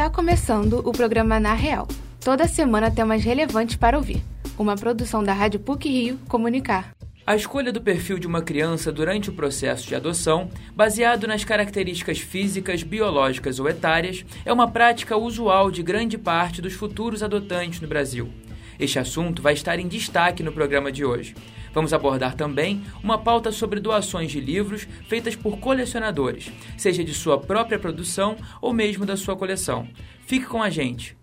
Está começando o programa Na Real. Toda semana temas relevantes para ouvir. Uma produção da Rádio PUC Rio Comunicar. A escolha do perfil de uma criança durante o processo de adoção, baseado nas características físicas, biológicas ou etárias, é uma prática usual de grande parte dos futuros adotantes no Brasil. Este assunto vai estar em destaque no programa de hoje. Vamos abordar também uma pauta sobre doações de livros feitas por colecionadores, seja de sua própria produção ou mesmo da sua coleção. Fique com a gente!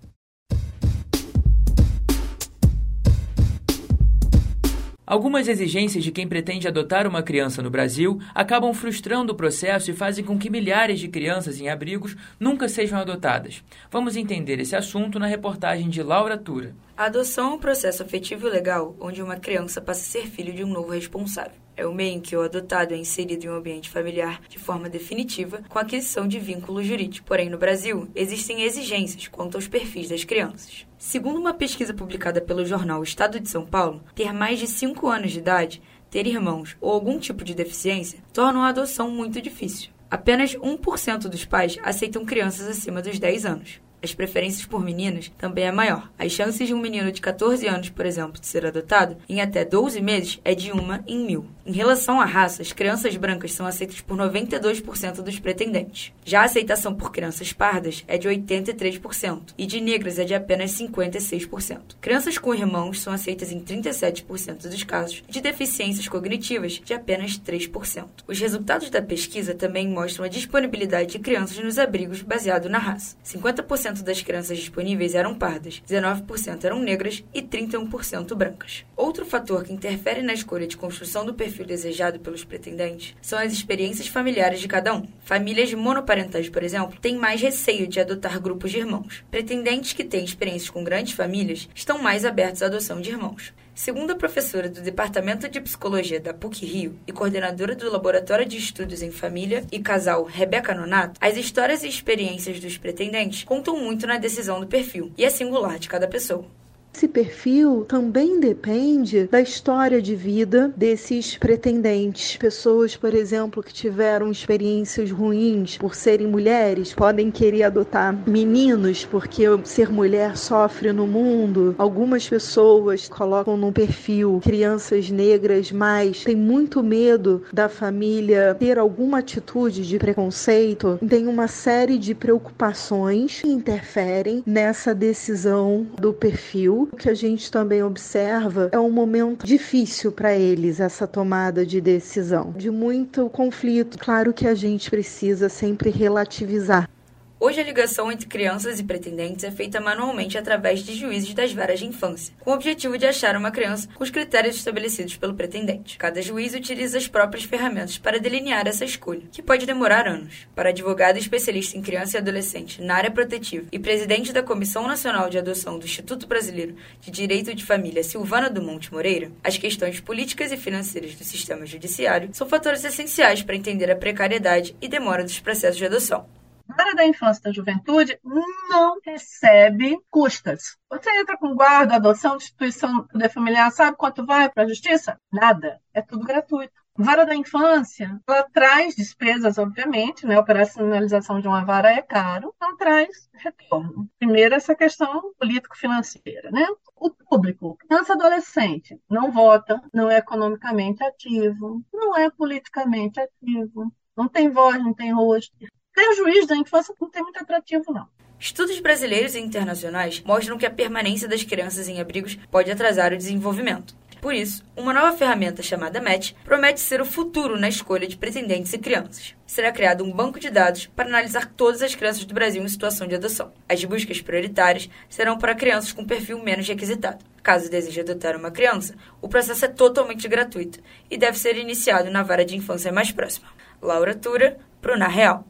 Algumas exigências de quem pretende adotar uma criança no Brasil acabam frustrando o processo e fazem com que milhares de crianças em abrigos nunca sejam adotadas. Vamos entender esse assunto na reportagem de Laura Tura. A adoção é um processo afetivo legal onde uma criança passa a ser filho de um novo responsável. É o meio em que o adotado é inserido em um ambiente familiar de forma definitiva, com aquisição de vínculo jurídico. Porém, no Brasil, existem exigências quanto aos perfis das crianças. Segundo uma pesquisa publicada pelo jornal Estado de São Paulo, ter mais de 5 anos de idade, ter irmãos ou algum tipo de deficiência torna a adoção muito difícil. Apenas 1% dos pais aceitam crianças acima dos 10 anos as preferências por meninas também é maior. As chances de um menino de 14 anos, por exemplo, de ser adotado em até 12 meses é de uma em mil. Em relação à raça, as crianças brancas são aceitas por 92% dos pretendentes. Já a aceitação por crianças pardas é de 83% e de negras é de apenas 56%. Crianças com irmãos são aceitas em 37% dos casos e de deficiências cognitivas de apenas 3%. Os resultados da pesquisa também mostram a disponibilidade de crianças nos abrigos baseado na raça. 50% 40% das crianças disponíveis eram pardas, 19% eram negras e 31% brancas. Outro fator que interfere na escolha de construção do perfil desejado pelos pretendentes são as experiências familiares de cada um. Famílias monoparentais, por exemplo, têm mais receio de adotar grupos de irmãos. Pretendentes que têm experiências com grandes famílias estão mais abertos à adoção de irmãos. Segundo a professora do Departamento de Psicologia da PUC Rio e coordenadora do Laboratório de Estudos em Família e Casal Rebeca Nonato, as histórias e experiências dos pretendentes contam muito na decisão do perfil e é singular de cada pessoa. Esse perfil também depende da história de vida desses pretendentes. Pessoas, por exemplo, que tiveram experiências ruins por serem mulheres, podem querer adotar meninos porque ser mulher sofre no mundo. Algumas pessoas colocam no perfil crianças negras, mas tem muito medo da família ter alguma atitude de preconceito. Tem uma série de preocupações que interferem nessa decisão do perfil o que a gente também observa é um momento difícil para eles, essa tomada de decisão, de muito conflito. Claro que a gente precisa sempre relativizar Hoje, a ligação entre crianças e pretendentes é feita manualmente através de juízes das varas de infância, com o objetivo de achar uma criança com os critérios estabelecidos pelo pretendente. Cada juiz utiliza as próprias ferramentas para delinear essa escolha, que pode demorar anos. Para advogado especialista em criança e adolescente na área protetiva e presidente da Comissão Nacional de Adoção do Instituto Brasileiro de Direito de Família, Silvana do Monte Moreira, as questões políticas e financeiras do sistema judiciário são fatores essenciais para entender a precariedade e demora dos processos de adoção área da infância e da juventude não recebe custas. Você entra com guarda, adoção, instituição de familiar, sabe quanto vai para a justiça? Nada. É tudo gratuito. Vara da infância, ela traz despesas, obviamente, né? A operacionalização de uma vara é caro, não traz retorno. Primeiro, essa questão político-financeira, né? O público, criança adolescente, não vota, não é economicamente ativo, não é politicamente ativo, não tem voz, não tem rosto, ter juiz da infância não tem muito atrativo, não. Estudos brasileiros e internacionais mostram que a permanência das crianças em abrigos pode atrasar o desenvolvimento. Por isso, uma nova ferramenta chamada MET promete ser o futuro na escolha de pretendentes e crianças. Será criado um banco de dados para analisar todas as crianças do Brasil em situação de adoção. As buscas prioritárias serão para crianças com perfil menos requisitado. Caso deseje adotar uma criança, o processo é totalmente gratuito e deve ser iniciado na vara de infância mais próxima. Laura Tura, para o Na Real.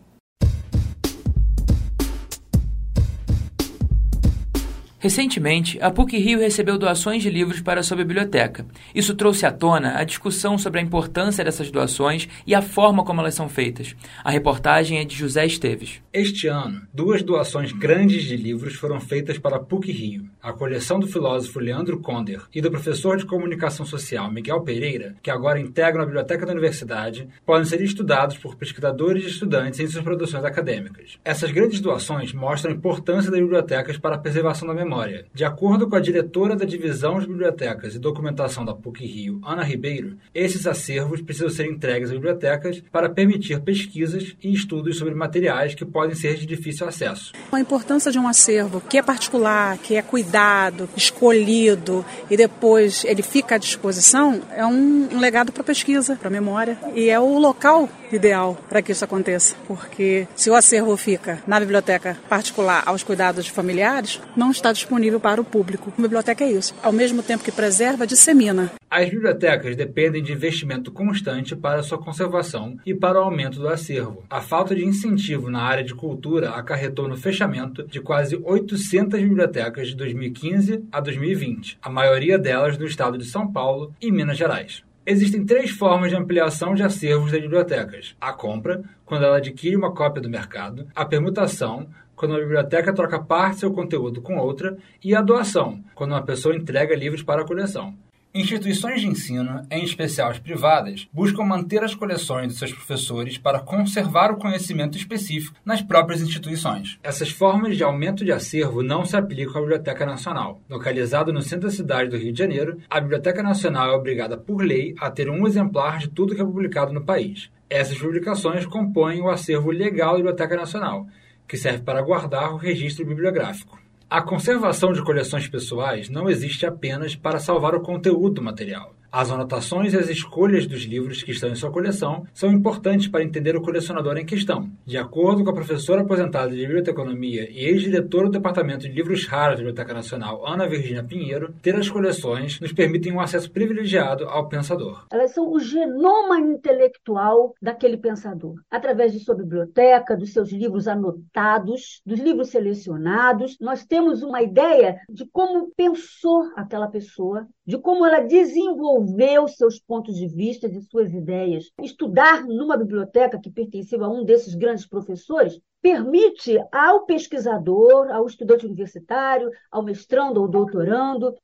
Recentemente, a PUC Rio recebeu doações de livros para sua biblioteca. Isso trouxe à tona a discussão sobre a importância dessas doações e a forma como elas são feitas. A reportagem é de José Esteves. Este ano, duas doações grandes de livros foram feitas para a PUC Rio. a coleção do filósofo Leandro Conder e do professor de comunicação social Miguel Pereira, que agora integram a biblioteca da universidade, podem ser estudados por pesquisadores e estudantes em suas produções acadêmicas. Essas grandes doações mostram a importância das bibliotecas para a preservação da memória. De acordo com a diretora da Divisão de Bibliotecas e Documentação da PUC-Rio, Ana Ribeiro, esses acervos precisam ser entregues às bibliotecas para permitir pesquisas e estudos sobre materiais que podem ser de difícil acesso. A importância de um acervo que é particular, que é cuidado, escolhido e depois ele fica à disposição é um, legado para pesquisa, para memória e é o local ideal para que isso aconteça, porque se o acervo fica na biblioteca particular aos cuidados de familiares, não está disponível para o público. A biblioteca é isso, ao mesmo tempo que preserva, dissemina. As bibliotecas dependem de investimento constante para sua conservação e para o aumento do acervo. A falta de incentivo na área de cultura acarretou no fechamento de quase 800 bibliotecas de 2015 a 2020, a maioria delas no estado de São Paulo e Minas Gerais. Existem três formas de ampliação de acervos das bibliotecas: a compra, quando ela adquire uma cópia do mercado, a permutação, quando uma biblioteca troca parte do seu conteúdo com outra, e a doação, quando uma pessoa entrega livros para a coleção. Instituições de ensino, em especial as privadas, buscam manter as coleções de seus professores para conservar o conhecimento específico nas próprias instituições. Essas formas de aumento de acervo não se aplicam à Biblioteca Nacional. Localizada no centro da cidade do Rio de Janeiro, a Biblioteca Nacional é obrigada por lei a ter um exemplar de tudo que é publicado no país. Essas publicações compõem o acervo legal da Biblioteca Nacional, que serve para guardar o registro bibliográfico. A conservação de coleções pessoais não existe apenas para salvar o conteúdo do material. As anotações e as escolhas dos livros que estão em sua coleção são importantes para entender o colecionador em questão. De acordo com a professora aposentada de biblioteconomia e ex-diretora do Departamento de Livros Raros da Biblioteca Nacional, Ana Virginia Pinheiro, ter as coleções nos permitem um acesso privilegiado ao pensador. Elas são o genoma intelectual daquele pensador, através de sua biblioteca, dos seus livros anotados, dos livros selecionados. Nós temos uma ideia de como pensou aquela pessoa, de como ela desenvolveu desenvolver seus pontos de vista e suas ideias. Estudar numa biblioteca que pertencia a um desses grandes professores permite ao pesquisador, ao estudante universitário, ao mestrando ou doutorando,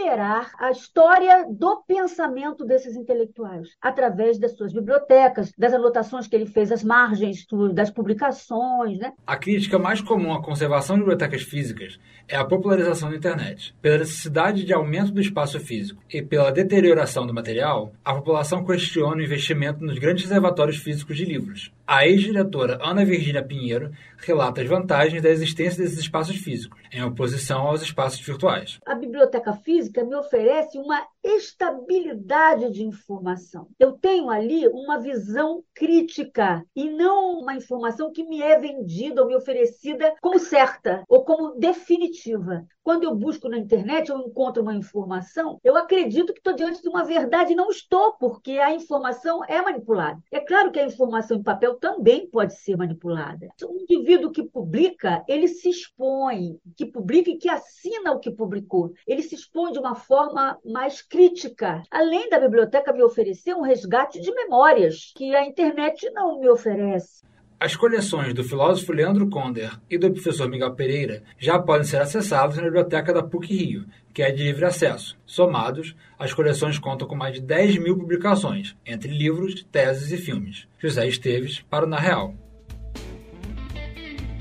recuperar a história do pensamento desses intelectuais, através das suas bibliotecas, das anotações que ele fez às margens das publicações. Né? A crítica mais comum à conservação de bibliotecas físicas é a popularização da internet. Pela necessidade de aumento do espaço físico e pela deterioração do material, a população questiona o investimento nos grandes reservatórios físicos de livros. A ex-diretora Ana Virginia Pinheiro relata as vantagens da existência desses espaços físicos, em oposição aos espaços virtuais. A biblioteca física me oferece uma estabilidade de informação. Eu tenho ali uma visão crítica e não uma informação que me é vendida ou me oferecida como certa ou como definitiva. Quando eu busco na internet, eu encontro uma informação, eu acredito que estou diante de uma verdade. Não estou, porque a informação é manipulada. É claro que a informação em papel também pode ser manipulada. Um indivíduo que publica, ele se expõe, que publica e que assina o que publicou. Ele se expõe de uma forma mais crítica. Além da biblioteca me oferecer um resgate de memórias, que a internet não me oferece. As coleções do filósofo Leandro Conder e do professor Miguel Pereira já podem ser acessadas na biblioteca da PUC-Rio, que é de livre acesso. Somados, as coleções contam com mais de 10 mil publicações, entre livros, teses e filmes. José Esteves, para o Na Real.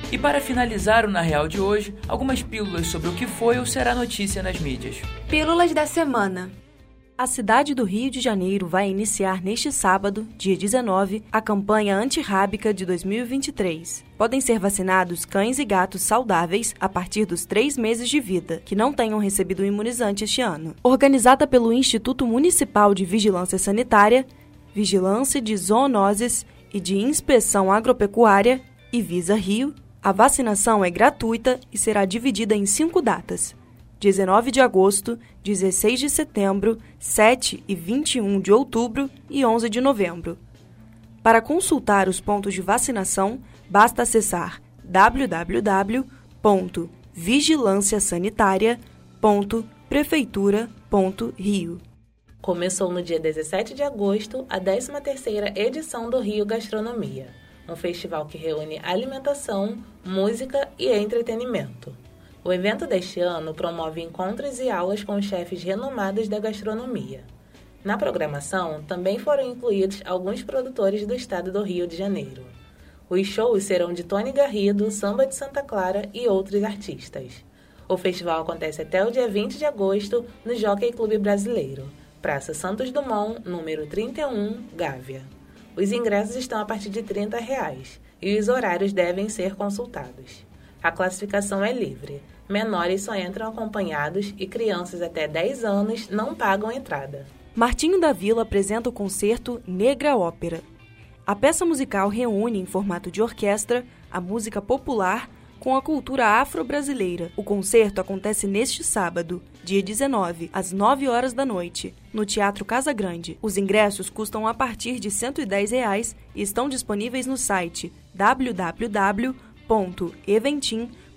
E para finalizar o Na Real de hoje, algumas pílulas sobre o que foi ou será notícia nas mídias. Pílulas da semana. A cidade do Rio de Janeiro vai iniciar neste sábado, dia 19, a campanha antirrábica de 2023. Podem ser vacinados cães e gatos saudáveis a partir dos três meses de vida, que não tenham recebido o imunizante este ano. Organizada pelo Instituto Municipal de Vigilância Sanitária, Vigilância de Zoonoses e de Inspeção Agropecuária e Visa Rio, a vacinação é gratuita e será dividida em cinco datas: 19 de agosto, 16 de setembro, 7 e 21 de outubro e 11 de novembro. Para consultar os pontos de vacinação, basta acessar www.vigilanciasanitaria.prefeitura.rio. Começou no dia 17 de agosto a 13ª edição do Rio Gastronomia, um festival que reúne alimentação, música e entretenimento. O evento deste ano promove encontros e aulas com chefes renomados da gastronomia. Na programação também foram incluídos alguns produtores do estado do Rio de Janeiro. Os shows serão de Tony Garrido, Samba de Santa Clara e outros artistas. O festival acontece até o dia 20 de agosto no Jockey Clube Brasileiro, Praça Santos Dumont, número 31, Gávea. Os ingressos estão a partir de 30 reais, e os horários devem ser consultados. A classificação é livre. Menores só entram acompanhados e crianças até 10 anos não pagam entrada. Martinho da Vila apresenta o concerto Negra Ópera. A peça musical reúne, em formato de orquestra, a música popular com a cultura afro-brasileira. O concerto acontece neste sábado, dia 19, às 9 horas da noite, no Teatro Casa Grande. Os ingressos custam a partir de 110 reais e estão disponíveis no site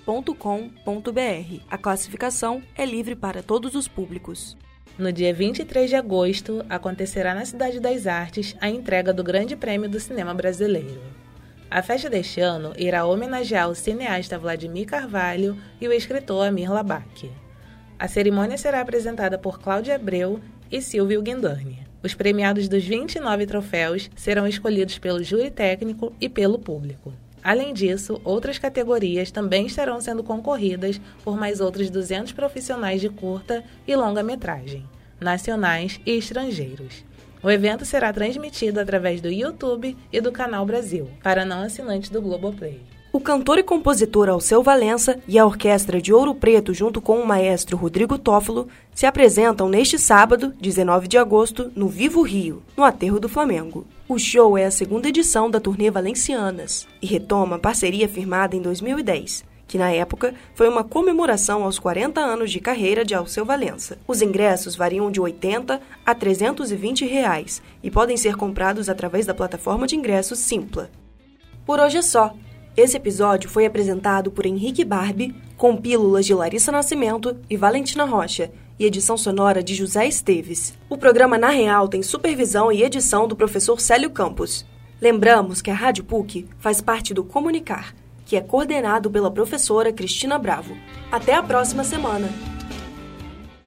www.eventim.com.br. A classificação é livre para todos os públicos. No dia 23 de agosto, acontecerá na Cidade das Artes a entrega do Grande Prêmio do Cinema Brasileiro. A festa deste ano irá homenagear o cineasta Vladimir Carvalho e o escritor Amir Labak. A cerimônia será apresentada por Cláudia Abreu e Silvio Guindani. Os premiados dos 29 troféus serão escolhidos pelo júri técnico e pelo público. Além disso, outras categorias também estarão sendo concorridas por mais outros 200 profissionais de curta e longa-metragem, nacionais e estrangeiros. O evento será transmitido através do YouTube e do Canal Brasil, para não assinantes do Globoplay. O cantor e compositor Alceu Valença e a Orquestra de Ouro Preto, junto com o maestro Rodrigo Tófolo, se apresentam neste sábado, 19 de agosto, no Vivo Rio, no Aterro do Flamengo. O show é a segunda edição da turnê Valencianas e retoma a parceria firmada em 2010, que na época foi uma comemoração aos 40 anos de carreira de Alceu Valença. Os ingressos variam de 80 a 320 reais e podem ser comprados através da plataforma de ingressos Simpla. Por hoje é só. Esse episódio foi apresentado por Henrique Barbie, com pílulas de Larissa Nascimento e Valentina Rocha, e edição sonora de José Esteves. O programa Na Real tem supervisão e edição do professor Célio Campos. Lembramos que a Rádio PUC faz parte do Comunicar, que é coordenado pela professora Cristina Bravo. Até a próxima semana!